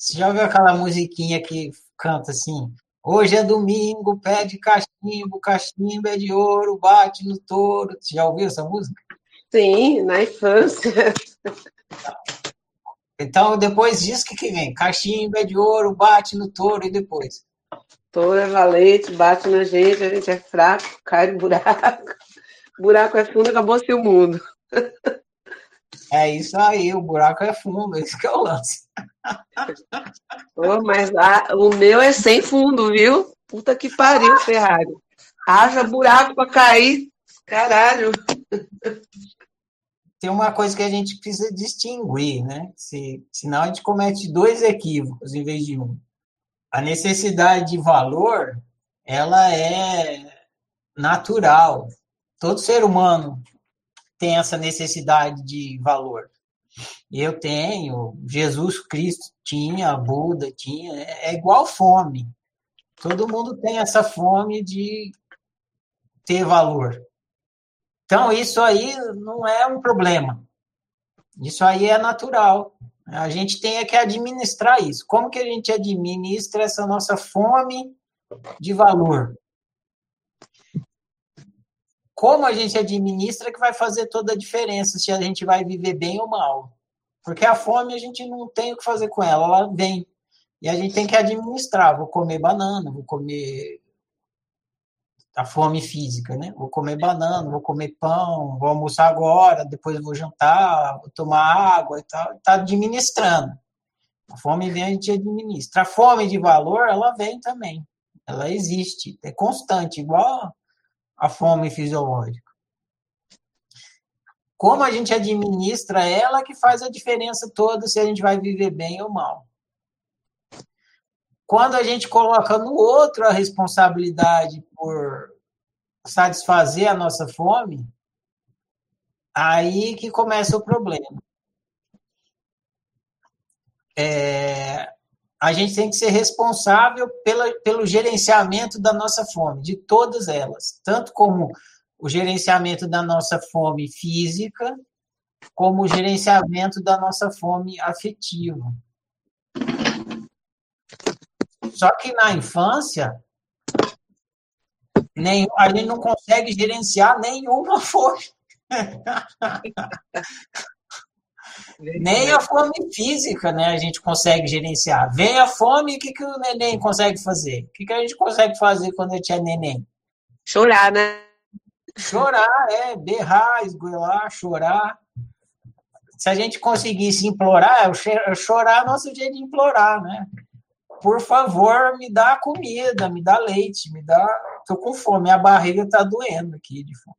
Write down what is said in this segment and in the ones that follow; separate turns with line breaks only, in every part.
Você já ouviu aquela musiquinha que canta assim? Hoje é domingo, pede cachimbo, cachimbo é de ouro, bate no touro. Você já ouviu essa música?
Sim, na infância.
Então, depois disso, o que, que vem? Cachimbo é de ouro, bate no touro e depois?
Touro é valente, bate na gente, a gente é fraco, cai no buraco. buraco é fundo, acabou seu mundo.
É isso aí, o buraco é fundo, esse que é o lance.
Oh, mas o meu é sem fundo, viu? Puta que pariu, Ferrari. Haja buraco pra cair. Caralho.
Tem uma coisa que a gente precisa distinguir, né? Se, senão a gente comete dois equívocos em vez de um. A necessidade de valor, ela é natural. Todo ser humano tem essa necessidade de valor. Eu tenho, Jesus Cristo tinha, Buda tinha, é, é igual fome. Todo mundo tem essa fome de ter valor. Então, isso aí não é um problema. Isso aí é natural. A gente tem que administrar isso. Como que a gente administra essa nossa fome de valor? Como a gente administra que vai fazer toda a diferença se a gente vai viver bem ou mal. Porque a fome a gente não tem o que fazer com ela, ela vem. E a gente tem que administrar. Vou comer banana, vou comer a fome física, né? Vou comer banana, vou comer pão, vou almoçar agora, depois vou jantar, vou tomar água e tal. Está administrando. A fome vem, a gente administra. A fome de valor, ela vem também. Ela existe, é constante, igual a fome fisiológica. Como a gente administra ela que faz a diferença toda se a gente vai viver bem ou mal. Quando a gente coloca no outro a responsabilidade por satisfazer a nossa fome, aí que começa o problema. É, a gente tem que ser responsável pela, pelo gerenciamento da nossa fome, de todas elas, tanto como o gerenciamento da nossa fome física, como o gerenciamento da nossa fome afetiva. Só que na infância, nem, a gente não consegue gerenciar nenhuma fome. Nem a fome física, né, a gente consegue gerenciar. Vem a fome, o que, que o neném consegue fazer? O que, que a gente consegue fazer quando a gente é neném?
Chorar, né?
Chorar, é, berrar, esgoelar, chorar. Se a gente conseguisse implorar, chorar é nosso jeito de implorar, né? Por favor, me dá comida, me dá leite, me dá. Tô com fome, minha barriga tá doendo aqui de fome.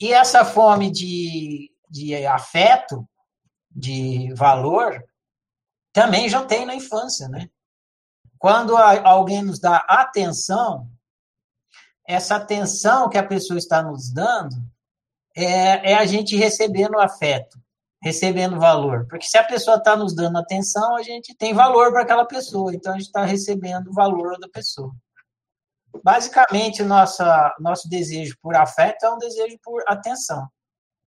E essa fome de de afeto, de valor, também já tem na infância, né? Quando alguém nos dá atenção, essa atenção que a pessoa está nos dando é, é a gente recebendo afeto, recebendo valor. Porque se a pessoa está nos dando atenção, a gente tem valor para aquela pessoa, então a gente está recebendo o valor da pessoa. Basicamente, nossa, nosso desejo por afeto é um desejo por atenção.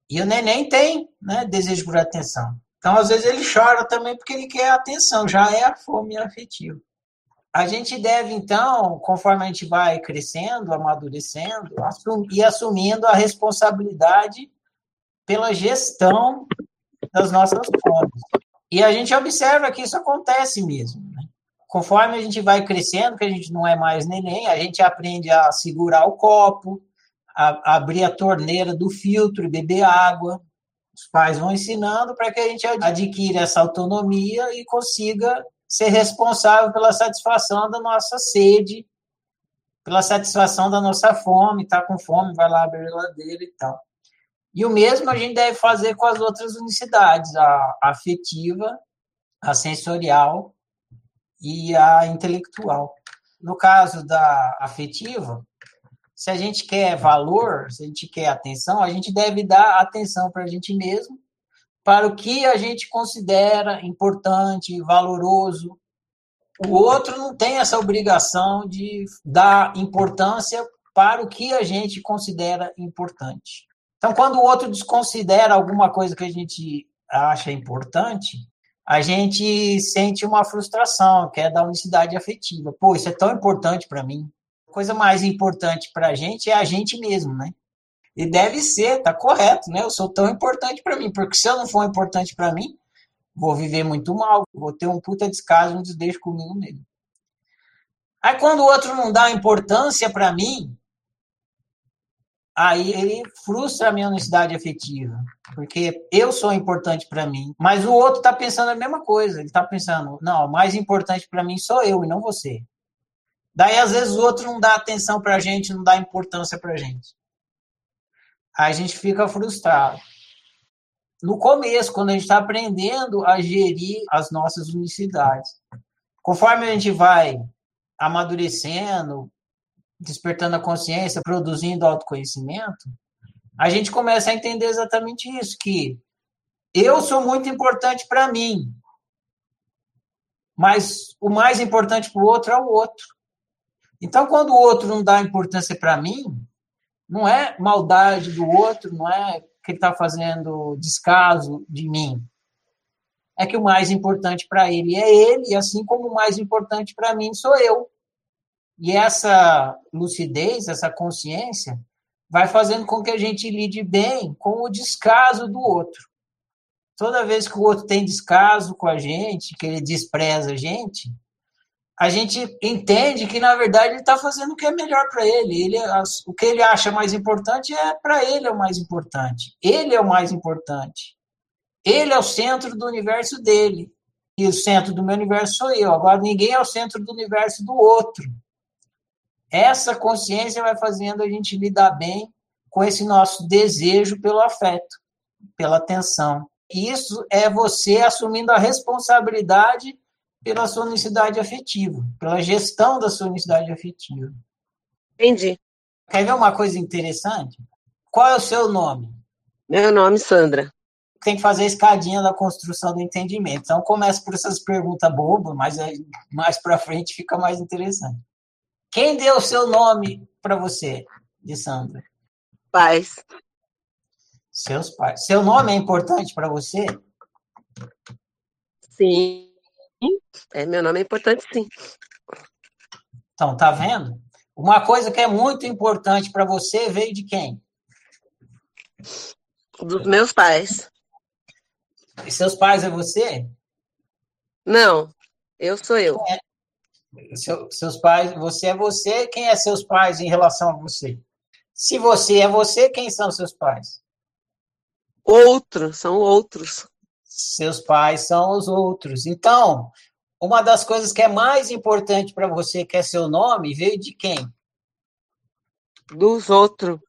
E o neném tem né, desejo por atenção. Então, às vezes, ele chora também porque ele quer atenção, já é a fome afetiva. A gente deve, então, conforme a gente vai crescendo, amadurecendo, e assumindo a responsabilidade pela gestão das nossas fomes. E a gente observa que isso acontece mesmo. Né? Conforme a gente vai crescendo, que a gente não é mais neném, a gente aprende a segurar o copo, a, abrir a torneira do filtro e beber água. Os pais vão ensinando para que a gente adquira essa autonomia e consiga ser responsável pela satisfação da nossa sede, pela satisfação da nossa fome, está com fome, vai lá abrir a geladeira e tal. E o mesmo a gente deve fazer com as outras unicidades, a afetiva, a sensorial e a intelectual. No caso da afetiva, se a gente quer valor, se a gente quer atenção, a gente deve dar atenção para a gente mesmo, para o que a gente considera importante, valoroso. O outro não tem essa obrigação de dar importância para o que a gente considera importante. Então, quando o outro desconsidera alguma coisa que a gente acha importante, a gente sente uma frustração, que é da unicidade afetiva. Pô, isso é tão importante para mim. Coisa mais importante para a gente é a gente mesmo, né? E deve ser, tá correto, né? Eu sou tão importante para mim, porque se eu não for importante para mim, vou viver muito mal, vou ter um puta descaso, um desdeixo comigo mesmo. Aí quando o outro não dá importância para mim, aí ele frustra a minha honestidade afetiva, porque eu sou importante para mim, mas o outro está pensando a mesma coisa, ele está pensando, não, o mais importante para mim sou eu e não você. Daí às vezes o outro não dá atenção para a gente, não dá importância para a gente. Aí a gente fica frustrado. No começo, quando a gente está aprendendo a gerir as nossas unicidades, conforme a gente vai amadurecendo, despertando a consciência, produzindo autoconhecimento, a gente começa a entender exatamente isso, que eu sou muito importante para mim, mas o mais importante para o outro é o outro. Então, quando o outro não dá importância para mim, não é maldade do outro, não é que ele está fazendo descaso de mim. É que o mais importante para ele é ele, assim como o mais importante para mim sou eu. E essa lucidez, essa consciência, vai fazendo com que a gente lide bem com o descaso do outro. Toda vez que o outro tem descaso com a gente, que ele despreza a gente, a gente entende que, na verdade, ele está fazendo o que é melhor para ele. ele. O que ele acha mais importante é para ele é o mais importante. Ele é o mais importante. Ele é o centro do universo dele. E o centro do meu universo sou eu. Agora, ninguém é o centro do universo do outro. Essa consciência vai fazendo a gente lidar bem com esse nosso desejo pelo afeto, pela atenção. Isso é você assumindo a responsabilidade pela sua unicidade afetiva, pela gestão da sua unicidade afetiva.
Entendi.
Quer ver uma coisa interessante? Qual é o seu nome?
Meu nome é Sandra.
Tem que fazer a escadinha da construção do entendimento. Então, começa por essas perguntas bobas, mas mais para frente fica mais interessante. Quem deu o seu nome para você, de Sandra?
Pais.
Seus pais. Seu nome é importante para você?
Sim. É, meu nome é importante, sim.
Então, tá vendo? Uma coisa que é muito importante para você veio de quem?
Dos meus pais.
E seus pais é você?
Não, eu sou eu.
É, seu, seus pais, você é você, quem é seus pais em relação a você? Se você é você, quem são seus pais?
Outros, são outros.
Seus pais são os outros. Então, uma das coisas que é mais importante para você, que é seu nome, veio de quem?
Dos outros.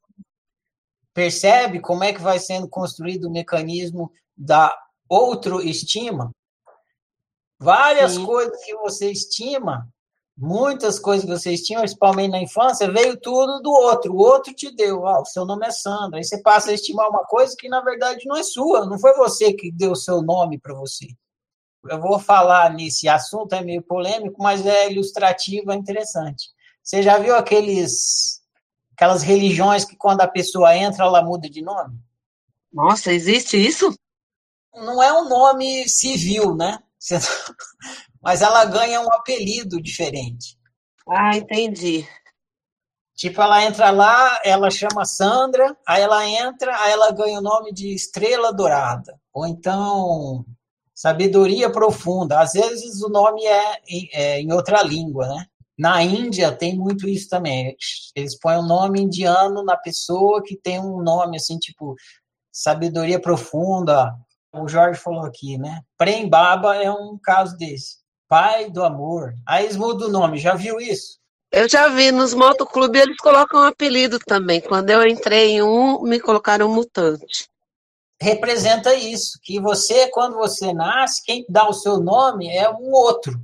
Percebe como é que vai sendo construído o mecanismo da outro estima? Várias Sim. coisas que você estima, muitas coisas que você estima, principalmente na infância, veio tudo do outro. O outro te deu, ah, o seu nome é Sandra. Aí você passa a estimar uma coisa que na verdade não é sua, não foi você que deu o seu nome para você. Eu vou falar nesse assunto, é meio polêmico, mas é ilustrativo, é interessante. Você já viu aqueles aquelas religiões que quando a pessoa entra, ela muda de nome?
Nossa, existe isso?
Não é um nome civil, né? Mas ela ganha um apelido diferente.
Ah, entendi.
Tipo, ela entra lá, ela chama Sandra, aí ela entra, aí ela ganha o nome de Estrela Dourada. Ou então, Sabedoria Profunda. Às vezes o nome é em, é em outra língua, né? Na Índia tem muito isso também. Eles põem o um nome indiano na pessoa que tem um nome assim, tipo, Sabedoria Profunda, o Jorge falou aqui, né? Prem Baba é um caso desse. Pai do amor. Aí eles mudam o nome, já viu isso?
Eu já vi, nos motoclubes eles colocam um apelido também. Quando eu entrei em um, me colocaram mutante.
Representa isso, que você, quando você nasce, quem dá o seu nome é um outro.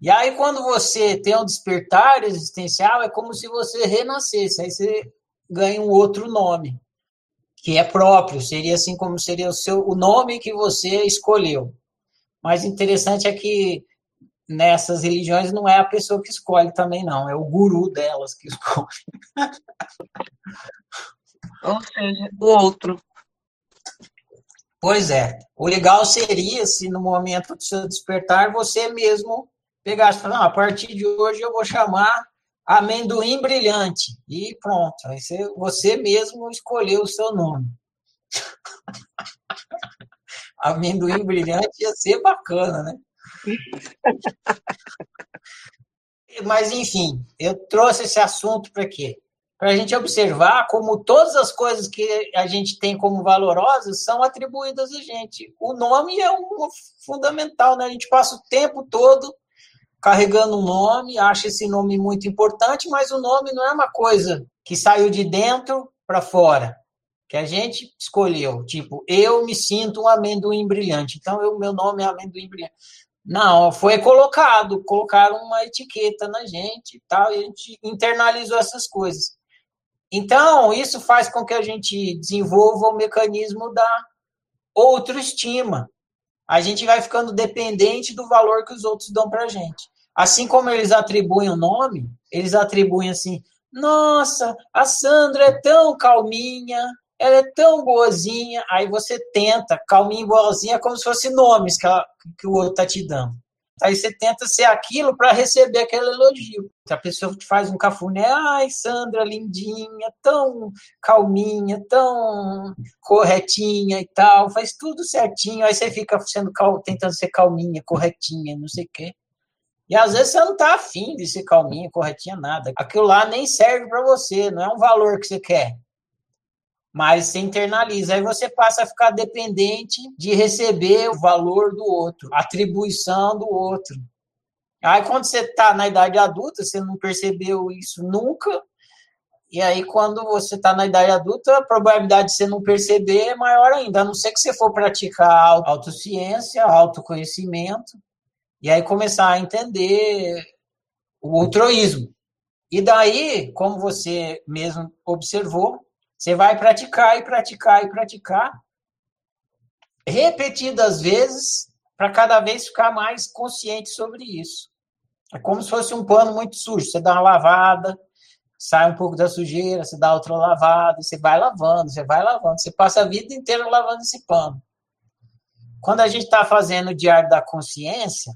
E aí, quando você tem um despertar existencial, é como se você renascesse. Aí você ganha um outro nome que é próprio, seria assim como seria o seu o nome que você escolheu. Mas interessante é que nessas religiões não é a pessoa que escolhe também não, é o guru delas que escolhe.
Ou seja, o outro.
Pois é. O legal seria se no momento do seu despertar você mesmo pegasse e falasse, a partir de hoje eu vou chamar amendoim brilhante. E pronto. Aí você, você mesmo escolheu o seu nome. amendoim brilhante ia ser bacana, né? Mas, enfim, eu trouxe esse assunto para quê? Para a gente observar como todas as coisas que a gente tem como valorosas são atribuídas a gente. O nome é um fundamental, né? A gente passa o tempo todo carregando um nome, acha esse nome muito importante, mas o nome não é uma coisa que saiu de dentro para fora, que a gente escolheu. Tipo, eu me sinto um amendoim brilhante, então o meu nome é amendoim brilhante. Não, foi colocado, colocaram uma etiqueta na gente e tal, e a gente internalizou essas coisas. Então, isso faz com que a gente desenvolva o mecanismo da autoestima. A gente vai ficando dependente do valor que os outros dão para a gente. Assim como eles atribuem o nome, eles atribuem assim: nossa, a Sandra é tão calminha, ela é tão boazinha. Aí você tenta, calminha boazinha, como se fossem nomes que, ela, que o outro está te dando. Aí você tenta ser aquilo para receber aquele elogio. A pessoa te faz um cafuné, ai, Sandra, lindinha, tão calminha, tão corretinha e tal, faz tudo certinho. Aí você fica sendo cal... tentando ser calminha, corretinha, não sei o quê. E às vezes você não está afim de ser calminha, corretinha, nada. Aquilo lá nem serve para você, não é um valor que você quer mas você internaliza. Aí você passa a ficar dependente de receber o valor do outro, atribuição do outro. Aí quando você está na idade adulta, você não percebeu isso nunca. E aí, quando você está na idade adulta, a probabilidade de você não perceber é maior ainda, a não ser que você for praticar autociência, autoconhecimento, e aí começar a entender o altruísmo. E daí, como você mesmo observou, você vai praticar e praticar e praticar, repetidas vezes, para cada vez ficar mais consciente sobre isso. É como se fosse um pano muito sujo. Você dá uma lavada, sai um pouco da sujeira, você dá outra lavada, você vai lavando, você vai lavando. Você passa a vida inteira lavando esse pano. Quando a gente está fazendo o diário da consciência,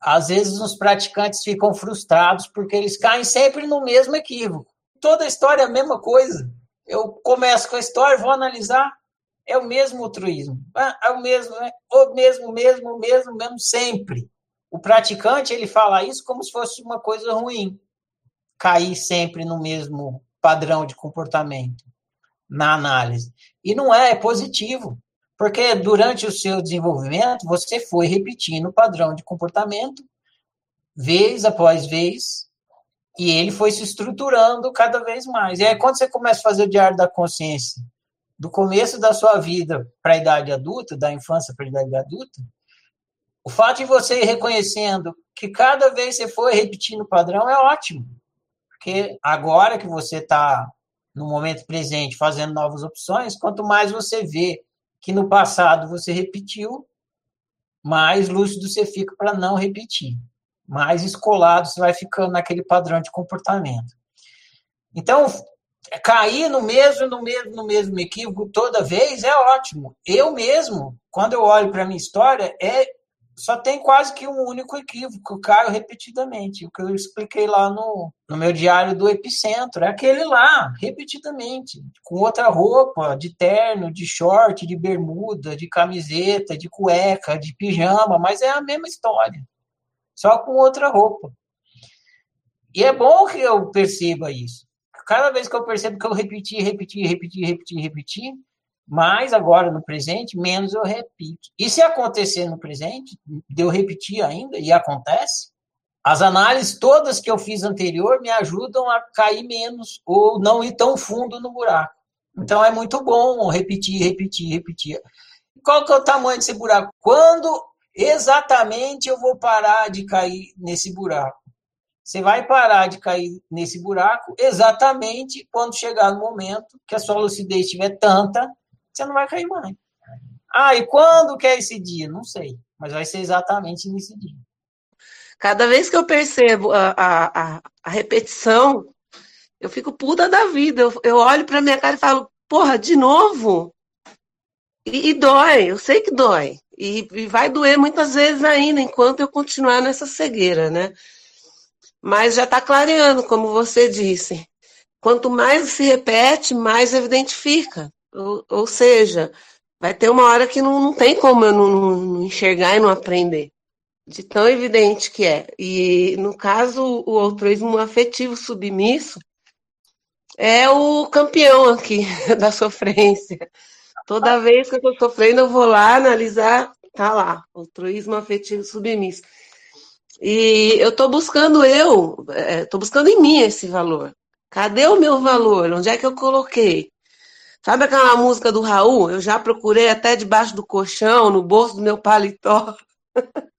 às vezes os praticantes ficam frustrados porque eles caem sempre no mesmo equívoco. Toda a história é a mesma coisa eu começo com a história, vou analisar, é o mesmo altruísmo. Ah, é o mesmo, é o mesmo, mesmo, mesmo, mesmo, sempre. O praticante, ele fala isso como se fosse uma coisa ruim. Cair sempre no mesmo padrão de comportamento na análise. E não é, é positivo. Porque durante o seu desenvolvimento, você foi repetindo o padrão de comportamento, vez após vez, e ele foi se estruturando cada vez mais. E aí, quando você começa a fazer o diário da consciência, do começo da sua vida para a idade adulta, da infância para a idade adulta, o fato de você ir reconhecendo que cada vez você for repetindo o padrão é ótimo. Porque agora que você está no momento presente fazendo novas opções, quanto mais você vê que no passado você repetiu, mais lúcido você fica para não repetir mais escolado você vai ficando naquele padrão de comportamento. Então, cair no mesmo, no mesmo, no mesmo equívoco toda vez é ótimo. Eu mesmo, quando eu olho para minha história, é só tem quase que um único equívoco, eu caio repetidamente. O que eu expliquei lá no, no meu diário do Epicentro, é aquele lá, repetidamente, com outra roupa, de terno, de short, de bermuda, de camiseta, de cueca, de pijama, mas é a mesma história só com outra roupa. E é bom que eu perceba isso. Cada vez que eu percebo que eu repeti, repeti, repeti, repeti, repeti, mais agora no presente, menos eu repito. E se acontecer no presente, de eu repetir ainda, e acontece, as análises todas que eu fiz anterior me ajudam a cair menos ou não ir tão fundo no buraco. Então é muito bom repetir, repetir, repetir. Qual que é o tamanho desse buraco? Quando exatamente eu vou parar de cair nesse buraco. Você vai parar de cair nesse buraco exatamente quando chegar no momento que a sua lucidez estiver tanta, você não vai cair mais. Ah, e quando que é esse dia? Não sei, mas vai ser exatamente nesse dia.
Cada vez que eu percebo a, a, a repetição, eu fico puta da vida. Eu, eu olho para minha cara e falo, porra, de novo? E, e dói, eu sei que dói. E, e vai doer muitas vezes ainda, enquanto eu continuar nessa cegueira, né? Mas já está clareando, como você disse. Quanto mais se repete, mais evidente fica. Ou, ou seja, vai ter uma hora que não, não tem como eu não, não, enxergar e não aprender. De tão evidente que é. E, no caso, o altruísmo afetivo submisso é o campeão aqui da sofrência. Toda vez que eu estou sofrendo, eu vou lá analisar, tá lá, altruísmo afetivo submisso. E eu estou buscando eu, estou é, buscando em mim esse valor. Cadê o meu valor? Onde é que eu coloquei? Sabe aquela música do Raul? Eu já procurei até debaixo do colchão, no bolso do meu paletó.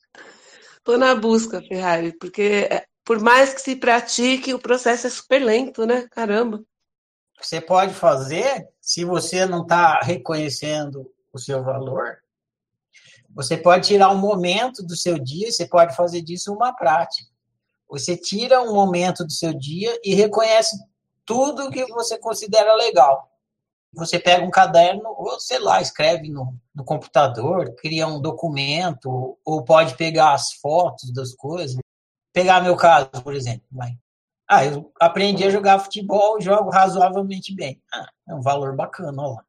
Estou na busca, Ferrari, porque é, por mais que se pratique, o processo é super lento, né? Caramba.
Você pode fazer, se você não está reconhecendo o seu valor, você pode tirar um momento do seu dia, você pode fazer disso uma prática. Você tira um momento do seu dia e reconhece tudo que você considera legal. Você pega um caderno, ou sei lá, escreve no, no computador, cria um documento, ou pode pegar as fotos das coisas. Pegar meu caso, por exemplo. Vai. Ah, eu aprendi a jogar futebol jogo razoavelmente bem. Ah, é um valor bacana, olha lá.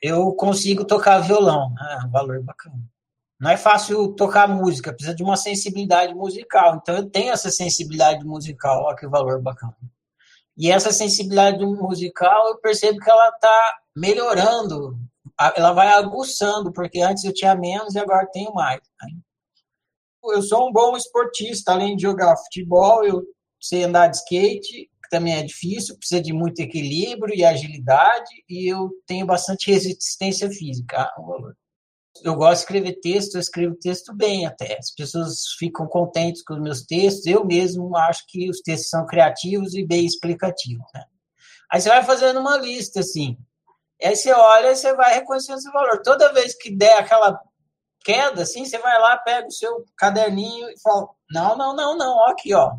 Eu consigo tocar violão. Ah, é um valor bacana. Não é fácil tocar música, precisa de uma sensibilidade musical. Então eu tenho essa sensibilidade musical, olha que valor bacana. E essa sensibilidade musical, eu percebo que ela está melhorando, ela vai aguçando, porque antes eu tinha menos e agora tenho mais. Eu sou um bom esportista, além de jogar futebol, eu sei andar de skate, que também é difícil, precisa de muito equilíbrio e agilidade, e eu tenho bastante resistência física, um valor eu gosto de escrever texto, eu escrevo texto bem até. As pessoas ficam contentes com os meus textos. Eu mesmo acho que os textos são criativos e bem explicativos. Né? Aí você vai fazendo uma lista, assim. Aí você olha e você vai reconhecendo esse valor. Toda vez que der aquela queda, assim, você vai lá, pega o seu caderninho e fala: não, não, não, não, ó aqui, ó.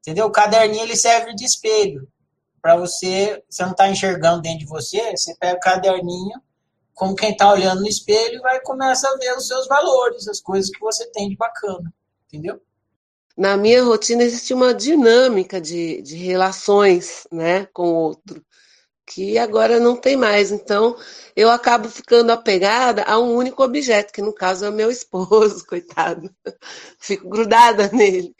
Entendeu? O caderninho ele serve de espelho. Para você, você não está enxergando dentro de você, você pega o caderninho como quem está olhando no espelho vai começa a ver os seus valores, as coisas que você tem de bacana, entendeu?
Na minha rotina existe uma dinâmica de, de relações né, com o outro, que agora não tem mais. Então, eu acabo ficando apegada a um único objeto, que no caso é o meu esposo, coitado. Fico grudada nele.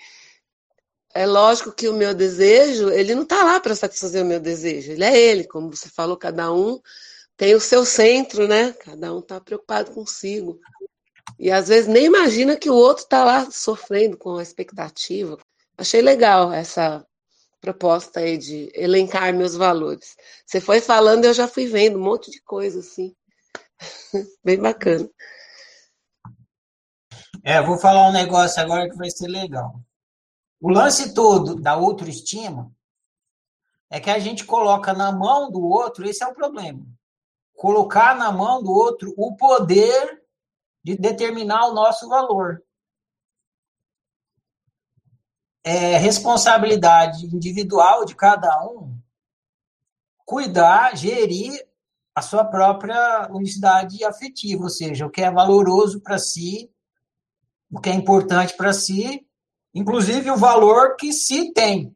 É lógico que o meu desejo, ele não está lá para satisfazer o meu desejo, ele é ele, como você falou, cada um tem o seu centro, né? Cada um está preocupado consigo. E às vezes nem imagina que o outro está lá sofrendo com a expectativa. Achei legal essa proposta aí de elencar meus valores. Você foi falando, eu já fui vendo um monte de coisa assim. Bem bacana.
É, vou falar um negócio agora que vai ser legal. O lance todo da autoestima é que a gente coloca na mão do outro, esse é o problema colocar na mão do outro o poder de determinar o nosso valor. É responsabilidade individual de cada um cuidar, gerir a sua própria unicidade afetiva, ou seja, o que é valoroso para si, o que é importante para si, inclusive o valor que se tem.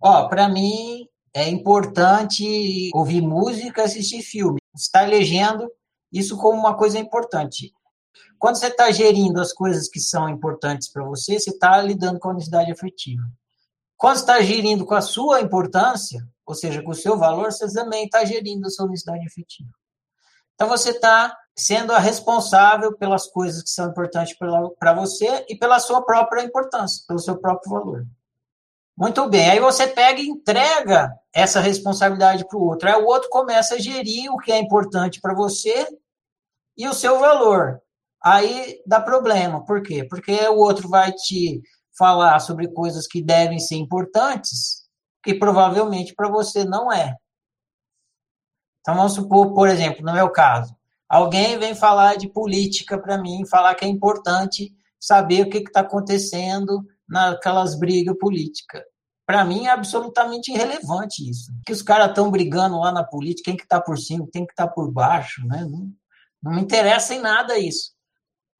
Ó, para mim é importante ouvir música, assistir filme está elegendo isso como uma coisa importante. Quando você está gerindo as coisas que são importantes para você, você está lidando com a unicidade afetiva. Quando está gerindo com a sua importância, ou seja, com o seu valor, você também está gerindo a sua unicidade afetiva. Então você está sendo a responsável pelas coisas que são importantes para você e pela sua própria importância, pelo seu próprio valor. Muito bem, aí você pega e entrega essa responsabilidade para o outro. Aí o outro começa a gerir o que é importante para você e o seu valor. Aí dá problema. Por quê? Porque o outro vai te falar sobre coisas que devem ser importantes, que provavelmente para você não é. Então vamos supor, por exemplo, no meu caso, alguém vem falar de política para mim, falar que é importante saber o que está acontecendo naquelas brigas políticas. Para mim é absolutamente irrelevante isso. Que os caras estão brigando lá na política, quem que está por cima, quem que está por baixo, né? Não me interessa em nada isso.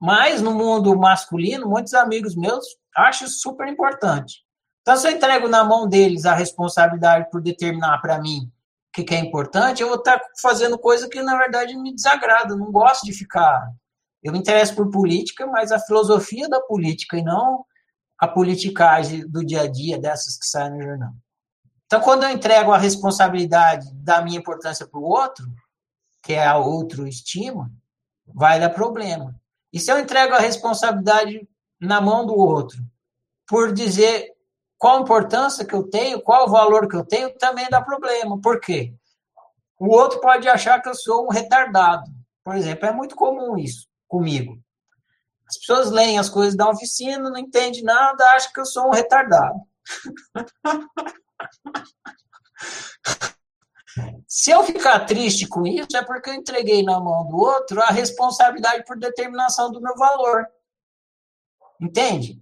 Mas no mundo masculino, muitos amigos meus acham super importante. Então, se eu entrego na mão deles a responsabilidade por determinar para mim que, que, é importante, eu vou estar fazendo coisa que, na verdade, me desagrada. não gosto de ficar. Eu me interesso por política, mas a filosofia da política e não a politicagem do dia a dia dessas que saem no jornal. Então, quando eu entrego a responsabilidade da minha importância para o outro, que é a outro estima, vai dar problema. E se eu entrego a responsabilidade na mão do outro, por dizer qual a importância que eu tenho, qual o valor que eu tenho, também dá problema. Por quê? O outro pode achar que eu sou um retardado. Por exemplo, é muito comum isso comigo. As pessoas leem as coisas da oficina, não entendem nada, acham que eu sou um retardado. Se eu ficar triste com isso, é porque eu entreguei na mão do outro a responsabilidade por determinação do meu valor. Entende?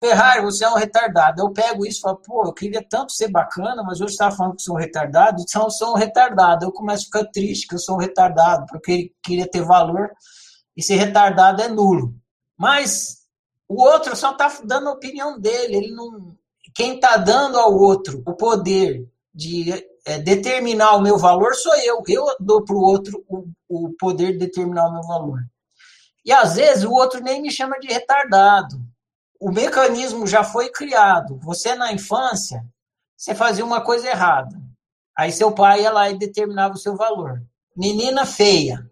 Ferrari, você é um retardado. Eu pego isso e falo, pô, eu queria tanto ser bacana, mas hoje está falando que sou um retardado, então eu sou um retardado. Eu começo a ficar triste que eu sou um retardado, porque queria ter valor e ser retardado é nulo. Mas o outro só está dando a opinião dele. Ele não. Quem está dando ao outro o poder de é, determinar o meu valor sou eu. Eu dou para o outro o poder de determinar o meu valor. E às vezes o outro nem me chama de retardado. O mecanismo já foi criado. Você na infância, você fazia uma coisa errada. Aí seu pai ia lá e determinava o seu valor. Menina feia,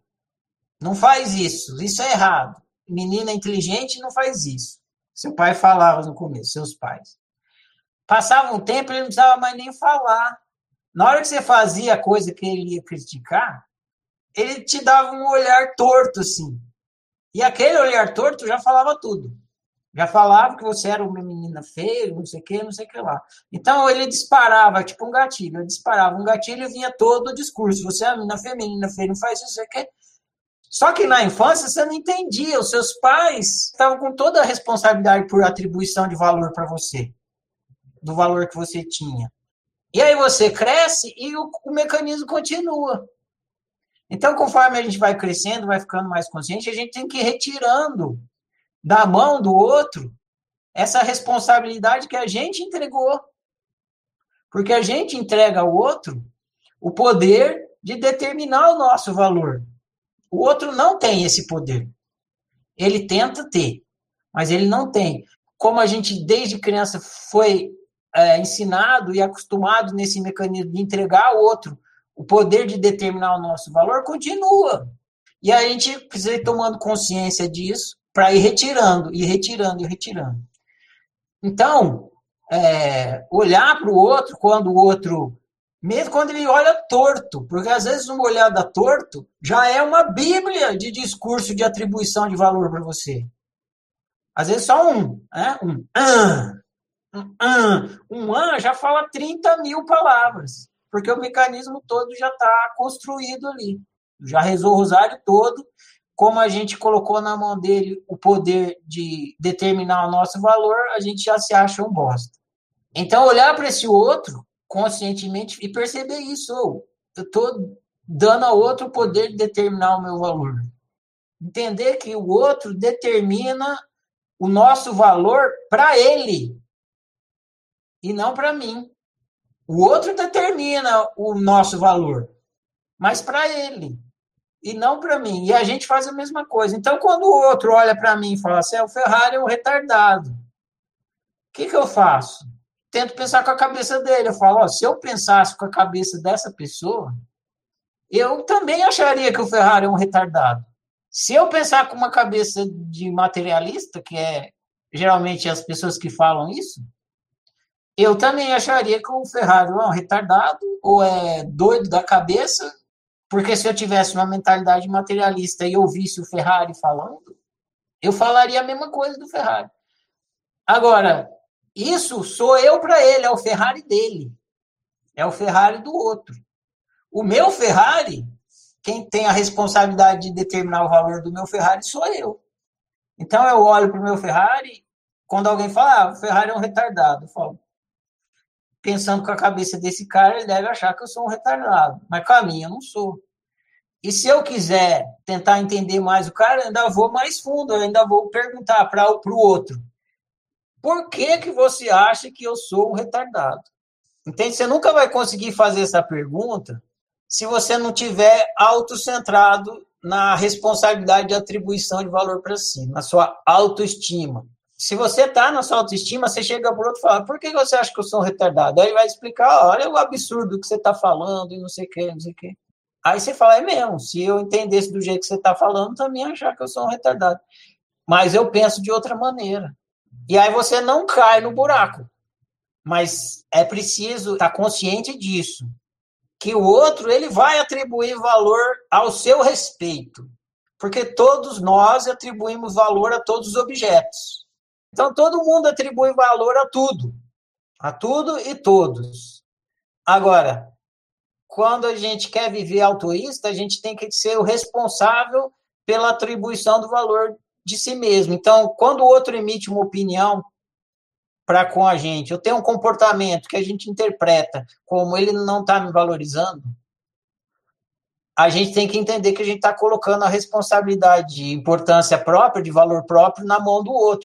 não faz isso, isso é errado. Menina inteligente não faz isso. Seu pai falava no começo, seus pais. Passava um tempo, ele não precisava mais nem falar. Na hora que você fazia a coisa que ele ia criticar, ele te dava um olhar torto, assim. E aquele olhar torto já falava tudo. Já falava que você era uma menina feia, não sei o que, não sei o que lá. Então ele disparava, tipo um gatilho. Ele disparava um gatilho e vinha todo o discurso. Você é uma menina feminina, feia, não faz isso, não sei o que. Só que na infância você não entendia. Os seus pais estavam com toda a responsabilidade por atribuição de valor para você, do valor que você tinha. E aí você cresce e o, o mecanismo continua. Então, conforme a gente vai crescendo, vai ficando mais consciente, a gente tem que ir retirando da mão do outro essa responsabilidade que a gente entregou. Porque a gente entrega ao outro o poder de determinar o nosso valor. O outro não tem esse poder. Ele tenta ter, mas ele não tem. Como a gente, desde criança, foi é, ensinado e acostumado nesse mecanismo de entregar ao outro o poder de determinar o nosso valor, continua. E a gente precisa ir tomando consciência disso para ir retirando, ir retirando, ir retirando. Então, é, olhar para o outro quando o outro mesmo quando ele olha torto, porque às vezes uma olhada torto já é uma bíblia de discurso de atribuição de valor para você. Às vezes só um, né? um ah, um ah, um ah já fala 30 mil palavras, porque o mecanismo todo já está construído ali. Já rezou o rosário todo, como a gente colocou na mão dele o poder de determinar o nosso valor, a gente já se acha um bosta. Então, olhar para esse outro conscientemente e perceber isso. eu estou dando ao outro o poder de determinar o meu valor. Entender que o outro determina o nosso valor para ele e não para mim. O outro determina o nosso valor, mas para ele e não para mim. E a gente faz a mesma coisa. Então, quando o outro olha para mim e fala assim, é, o Ferrari é um retardado, o que, que eu faço? tento pensar com a cabeça dele. Eu falo, ó, se eu pensasse com a cabeça dessa pessoa, eu também acharia que o Ferrari é um retardado. Se eu pensar com uma cabeça de materialista, que é geralmente as pessoas que falam isso, eu também acharia que o Ferrari é um retardado ou é doido da cabeça, porque se eu tivesse uma mentalidade materialista e ouvisse o Ferrari falando, eu falaria a mesma coisa do Ferrari. Agora, isso sou eu para ele, é o Ferrari dele. É o Ferrari do outro. O meu Ferrari, quem tem a responsabilidade de determinar o valor do meu Ferrari sou eu. Então eu olho para o meu Ferrari, quando alguém fala, ah, o Ferrari é um retardado, eu falo, pensando com a cabeça desse cara, ele deve achar que eu sou um retardado. Mas com a minha, eu não sou. E se eu quiser tentar entender mais o cara, eu ainda vou mais fundo, eu ainda vou perguntar para o outro. Por que, que você acha que eu sou um retardado? Entende? Você nunca vai conseguir fazer essa pergunta se você não tiver autocentrado na responsabilidade de atribuição de valor para si, na sua autoestima. Se você está na sua autoestima, você chega para o outro e fala: por que você acha que eu sou um retardado? Aí ele vai explicar: olha o absurdo que você está falando e não sei o que, não sei o que. Aí você fala: é mesmo, se eu entendesse do jeito que você está falando, também achar que eu sou um retardado. Mas eu penso de outra maneira. E aí você não cai no buraco. Mas é preciso estar tá consciente disso que o outro ele vai atribuir valor ao seu respeito, porque todos nós atribuímos valor a todos os objetos. Então todo mundo atribui valor a tudo, a tudo e todos. Agora, quando a gente quer viver altruísta, a gente tem que ser o responsável pela atribuição do valor de si mesmo. Então, quando o outro emite uma opinião para com a gente, eu tenho um comportamento que a gente interpreta como ele não está me valorizando, a gente tem que entender que a gente está colocando a responsabilidade de importância própria, de valor próprio, na mão do outro.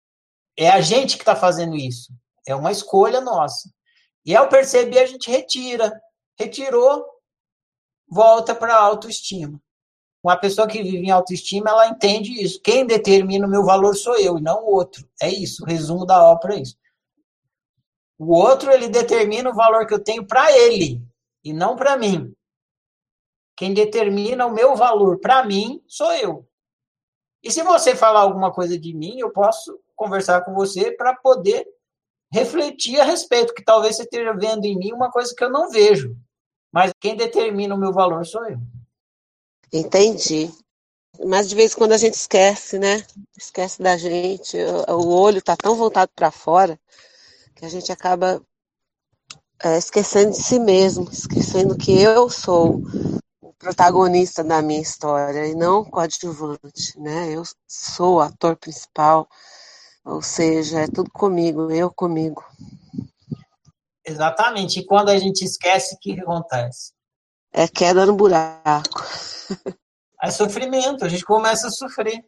É a gente que está fazendo isso. É uma escolha nossa. E ao perceber, a gente retira. Retirou, volta para a autoestima. Uma pessoa que vive em autoestima, ela entende isso. Quem determina o meu valor sou eu e não o outro. É isso. O resumo da obra é isso. O outro, ele determina o valor que eu tenho para ele e não para mim. Quem determina o meu valor para mim sou eu. E se você falar alguma coisa de mim, eu posso conversar com você para poder refletir a respeito, que talvez você esteja vendo em mim uma coisa que eu não vejo. Mas quem determina o meu valor sou eu.
Entendi. Mas de vez em quando a gente esquece, né? Esquece da gente. O olho está tão voltado para fora que a gente acaba é, esquecendo de si mesmo, esquecendo que eu sou o protagonista da minha história e não o coadjuvante, né? Eu sou o ator principal, ou seja, é tudo comigo, eu comigo.
Exatamente. E quando a gente esquece, o que acontece?
É queda no buraco.
É sofrimento, a gente começa a sofrer.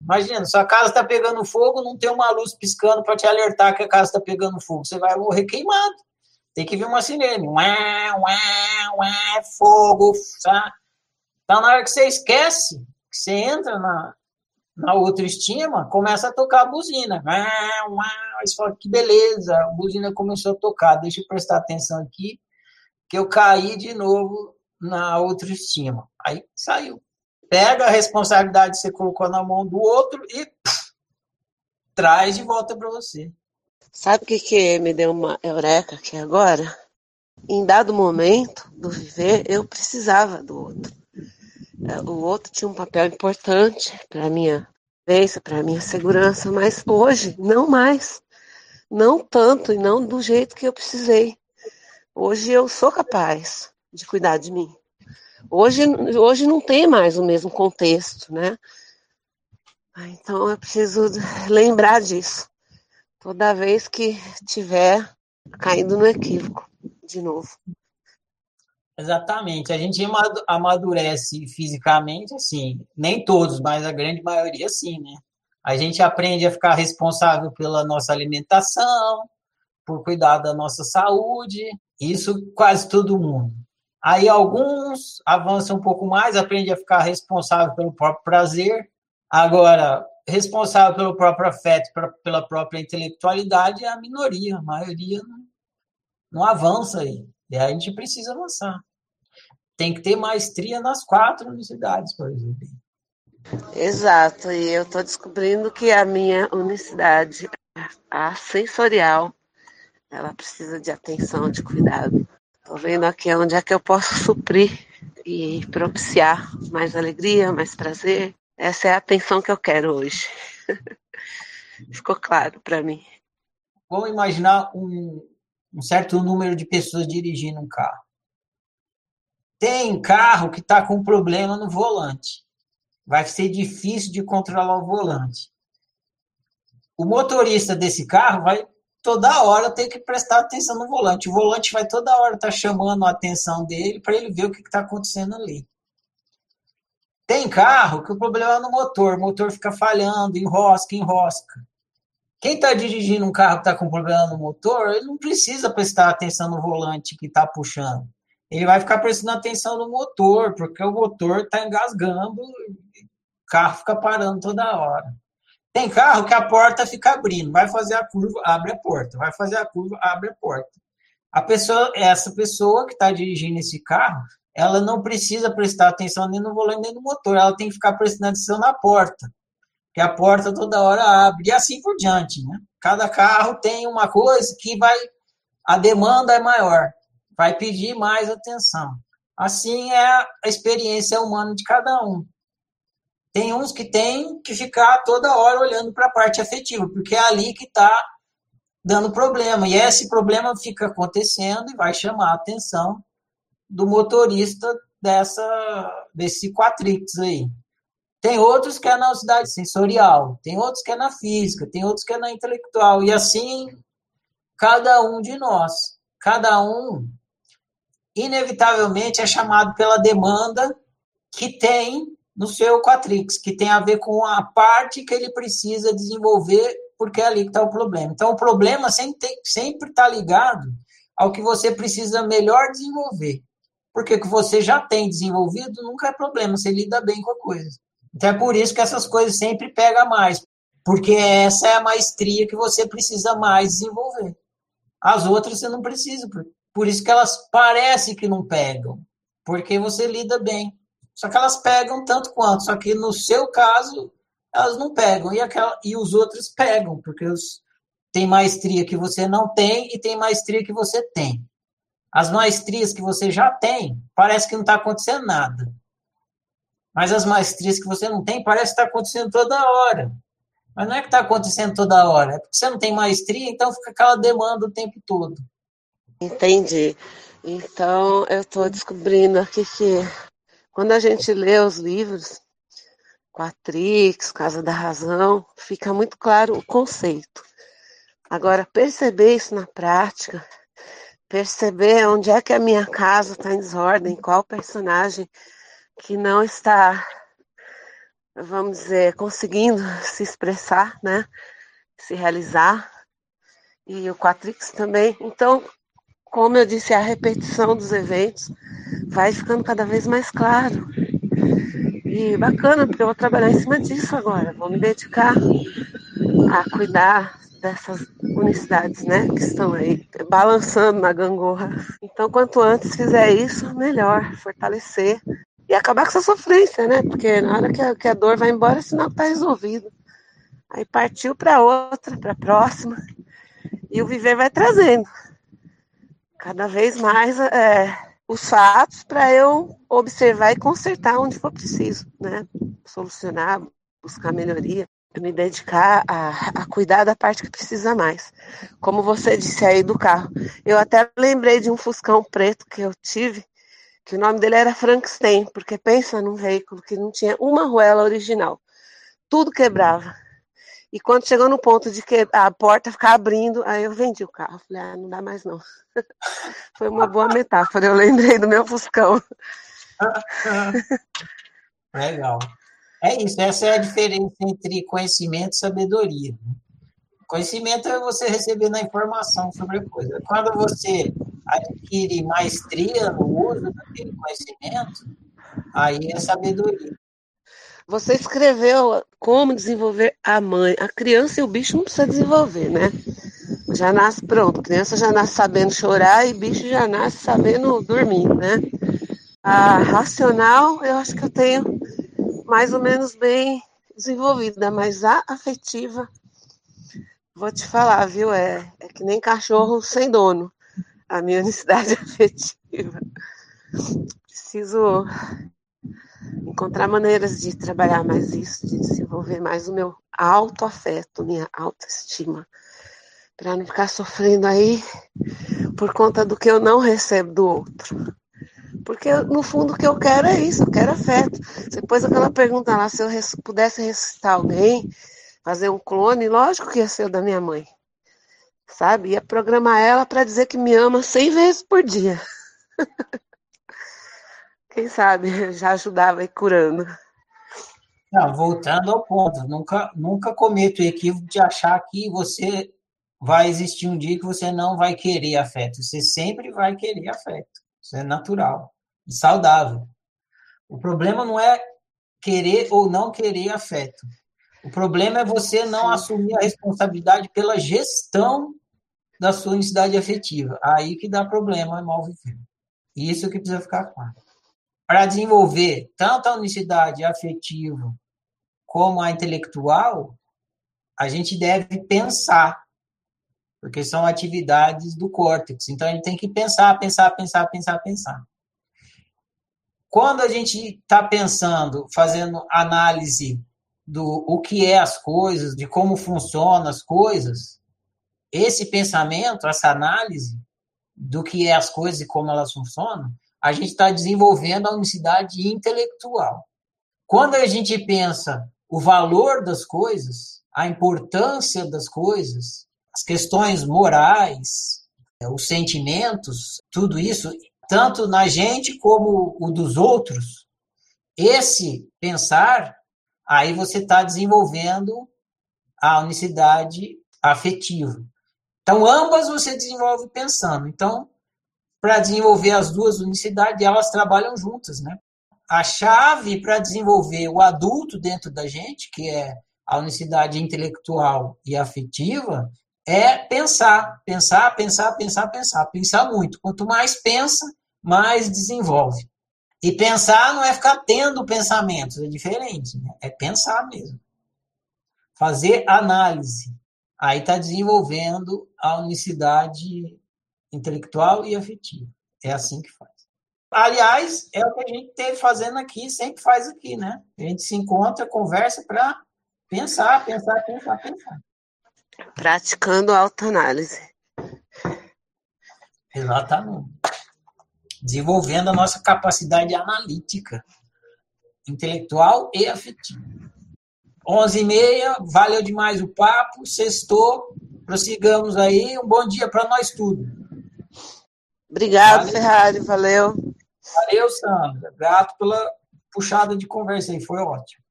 Imagina, sua casa está pegando fogo, não tem uma luz piscando para te alertar que a casa está pegando fogo. Você vai morrer queimado. Tem que vir uma sirene. Ué, ué, ué, fogo. Tá? Então, na hora que você esquece, que você entra na, na outra estima, começa a tocar a buzina. Ué, aí você fala, que beleza, a buzina começou a tocar. Deixa eu prestar atenção aqui, que eu caí de novo na outra estima. Aí saiu pega a responsabilidade que você colocou na mão do outro e traz de volta para você.
Sabe o que, que me deu uma eureka aqui agora? Em dado momento do viver, eu precisava do outro. É, o outro tinha um papel importante para minha vivência, para minha segurança, mas hoje não mais. Não tanto e não do jeito que eu precisei. Hoje eu sou capaz de cuidar de mim. Hoje, hoje não tem mais o mesmo contexto, né? Então é preciso lembrar disso. Toda vez que tiver caindo no equívoco, de novo.
Exatamente. A gente amadurece fisicamente, assim, nem todos, mas a grande maioria sim, né? A gente aprende a ficar responsável pela nossa alimentação, por cuidar da nossa saúde, isso quase todo mundo. Aí alguns avançam um pouco mais, aprendem a ficar responsável pelo próprio prazer. Agora, responsável pelo próprio afeto, pela própria intelectualidade, é a minoria. A maioria não, não avança aí. E aí a gente precisa avançar. Tem que ter maestria nas quatro universidades, por exemplo.
Exato, e eu estou descobrindo que a minha unicidade, a sensorial, ela precisa de atenção, de cuidado. Estou vendo aqui onde é que eu posso suprir e propiciar mais alegria, mais prazer. Essa é a atenção que eu quero hoje. Ficou claro para mim.
Vamos imaginar um, um certo número de pessoas dirigindo um carro. Tem carro que está com problema no volante. Vai ser difícil de controlar o volante. O motorista desse carro vai toda hora tem que prestar atenção no volante. O volante vai toda hora estar tá chamando a atenção dele para ele ver o que está acontecendo ali. Tem carro que o problema é no motor, o motor fica falhando, enrosca, enrosca. Quem está dirigindo um carro que está com problema no motor, ele não precisa prestar atenção no volante que está puxando. Ele vai ficar prestando atenção no motor, porque o motor está engasgando, o carro fica parando toda hora. Tem carro que a porta fica abrindo, vai fazer a curva, abre a porta, vai fazer a curva, abre a porta. A pessoa, essa pessoa que está dirigindo esse carro, ela não precisa prestar atenção nem no volante nem no motor, ela tem que ficar prestando atenção na porta, que a porta toda hora abre, e assim por diante, né? Cada carro tem uma coisa que vai, a demanda é maior, vai pedir mais atenção. Assim é a experiência humana de cada um. Tem uns que tem que ficar toda hora olhando para a parte afetiva, porque é ali que está dando problema. E esse problema fica acontecendo e vai chamar a atenção do motorista dessa desse Quatrix aí. Tem outros que é na cidade sensorial, tem outros que é na física, tem outros que é na intelectual. E assim, cada um de nós, cada um, inevitavelmente é chamado pela demanda que tem no seu Quatrix, que tem a ver com a parte que ele precisa desenvolver, porque é ali que está o problema. Então, o problema sempre está ligado ao que você precisa melhor desenvolver. Porque o que você já tem desenvolvido nunca é problema, você lida bem com a coisa. Então, é por isso que essas coisas sempre pegam mais, porque essa é a maestria que você precisa mais desenvolver. As outras você não precisa, por isso que elas parecem que não pegam, porque você lida bem. Só que elas pegam tanto quanto, só que no seu caso, elas não pegam. E, aquela, e os outros pegam, porque os, tem maestria que você não tem e tem maestria que você tem. As maestrias que você já tem, parece que não está acontecendo nada. Mas as maestrias que você não tem, parece que está acontecendo toda hora. Mas não é que está acontecendo toda hora, é porque você não tem maestria, então fica aquela demanda o tempo todo.
Entendi. Então, eu estou descobrindo aqui que quando a gente lê os livros, Quatrix, Casa da Razão, fica muito claro o conceito. Agora, perceber isso na prática, perceber onde é que a minha casa está em desordem, qual personagem que não está, vamos dizer, conseguindo se expressar, né? Se realizar. E o Quatrix também. Então, como eu disse, a repetição dos eventos vai ficando cada vez mais claro. E bacana, porque eu vou trabalhar em cima disso agora. Vou me dedicar a cuidar dessas unicidades, né, que estão aí balançando na gangorra. Então, quanto antes fizer isso, melhor, fortalecer e acabar com essa sofrência, né? Porque na hora que a, que a dor vai embora, sinal que está resolvido. Aí partiu para outra, para próxima, e o viver vai trazendo cada vez mais é, os fatos para eu observar e consertar onde for preciso, né? Solucionar, buscar melhoria, me dedicar a, a cuidar da parte que precisa mais. Como você disse aí do carro. Eu até lembrei de um Fuscão preto que eu tive, que o nome dele era Frankenstein, porque pensa num veículo que não tinha uma ruela original. Tudo quebrava. E quando chegou no ponto de que a porta ficar abrindo, aí eu vendi o carro. Falei, ah, não dá mais não. Foi uma boa metáfora, eu lembrei do meu Fuscão.
Legal. É isso, essa é a diferença entre conhecimento e sabedoria. Conhecimento é você recebendo a informação sobre a coisa. Quando você adquire maestria no uso daquele conhecimento, aí é sabedoria.
Você escreveu como desenvolver a mãe. A criança e o bicho não precisa desenvolver, né? Já nasce pronto. A criança já nasce sabendo chorar e bicho já nasce sabendo dormir, né? A racional, eu acho que eu tenho mais ou menos bem desenvolvida, mas a afetiva, vou te falar, viu? É, é que nem cachorro sem dono. A minha unicidade afetiva. Preciso encontrar maneiras de trabalhar mais isso, de desenvolver mais o meu autoafeto, minha autoestima, para não ficar sofrendo aí por conta do que eu não recebo do outro. Porque no fundo o que eu quero é isso, eu quero afeto. Pôs aquela pergunta lá, se eu pudesse ressuscitar alguém, fazer um clone, lógico que ia ser o da minha mãe. Sabe? Ia programar ela para dizer que me ama 100 vezes por dia. Quem sabe já ajudava aí curando.
Não, voltando ao ponto, nunca, nunca cometa o equívoco de achar que você vai existir um dia que você não vai querer afeto. Você sempre vai querer afeto. Isso é natural e saudável. O problema não é querer ou não querer afeto. O problema é você não assumir a responsabilidade pela gestão da sua unicidade afetiva. Aí que dá problema, é mal viver. Isso que precisa ficar claro. Para desenvolver tanto a unicidade afetiva como a intelectual, a gente deve pensar, porque são atividades do córtex. Então, a gente tem que pensar, pensar, pensar, pensar, pensar. Quando a gente está pensando, fazendo análise do o que é as coisas, de como funcionam as coisas, esse pensamento, essa análise do que é as coisas e como elas funcionam, a gente está desenvolvendo a unicidade intelectual. Quando a gente pensa o valor das coisas, a importância das coisas, as questões morais, os sentimentos, tudo isso, tanto na gente como o dos outros, esse pensar aí você está desenvolvendo a unicidade afetiva. Então, ambas você desenvolve pensando. Então, para desenvolver as duas unicidades, elas trabalham juntas, né? A chave para desenvolver o adulto dentro da gente, que é a unicidade intelectual e afetiva, é pensar, pensar, pensar, pensar, pensar, pensar muito. Quanto mais pensa, mais desenvolve. E pensar não é ficar tendo pensamentos, é diferente, né? é pensar mesmo. Fazer análise. Aí está desenvolvendo a unicidade intelectual e afetiva. É assim que faz. Aliás, é o que a gente teve fazendo aqui, sempre faz aqui, né? A gente se encontra, conversa para pensar, pensar, pensar, pensar.
Praticando autoanálise.
Exatamente desenvolvendo a nossa capacidade analítica, intelectual e afetiva. 11 e meia, valeu demais o papo, sextou, prossigamos aí, um bom dia para nós tudo.
Obrigado, valeu. Ferrari, valeu.
Valeu, Sandra, grato pela puxada de conversa aí, foi ótimo.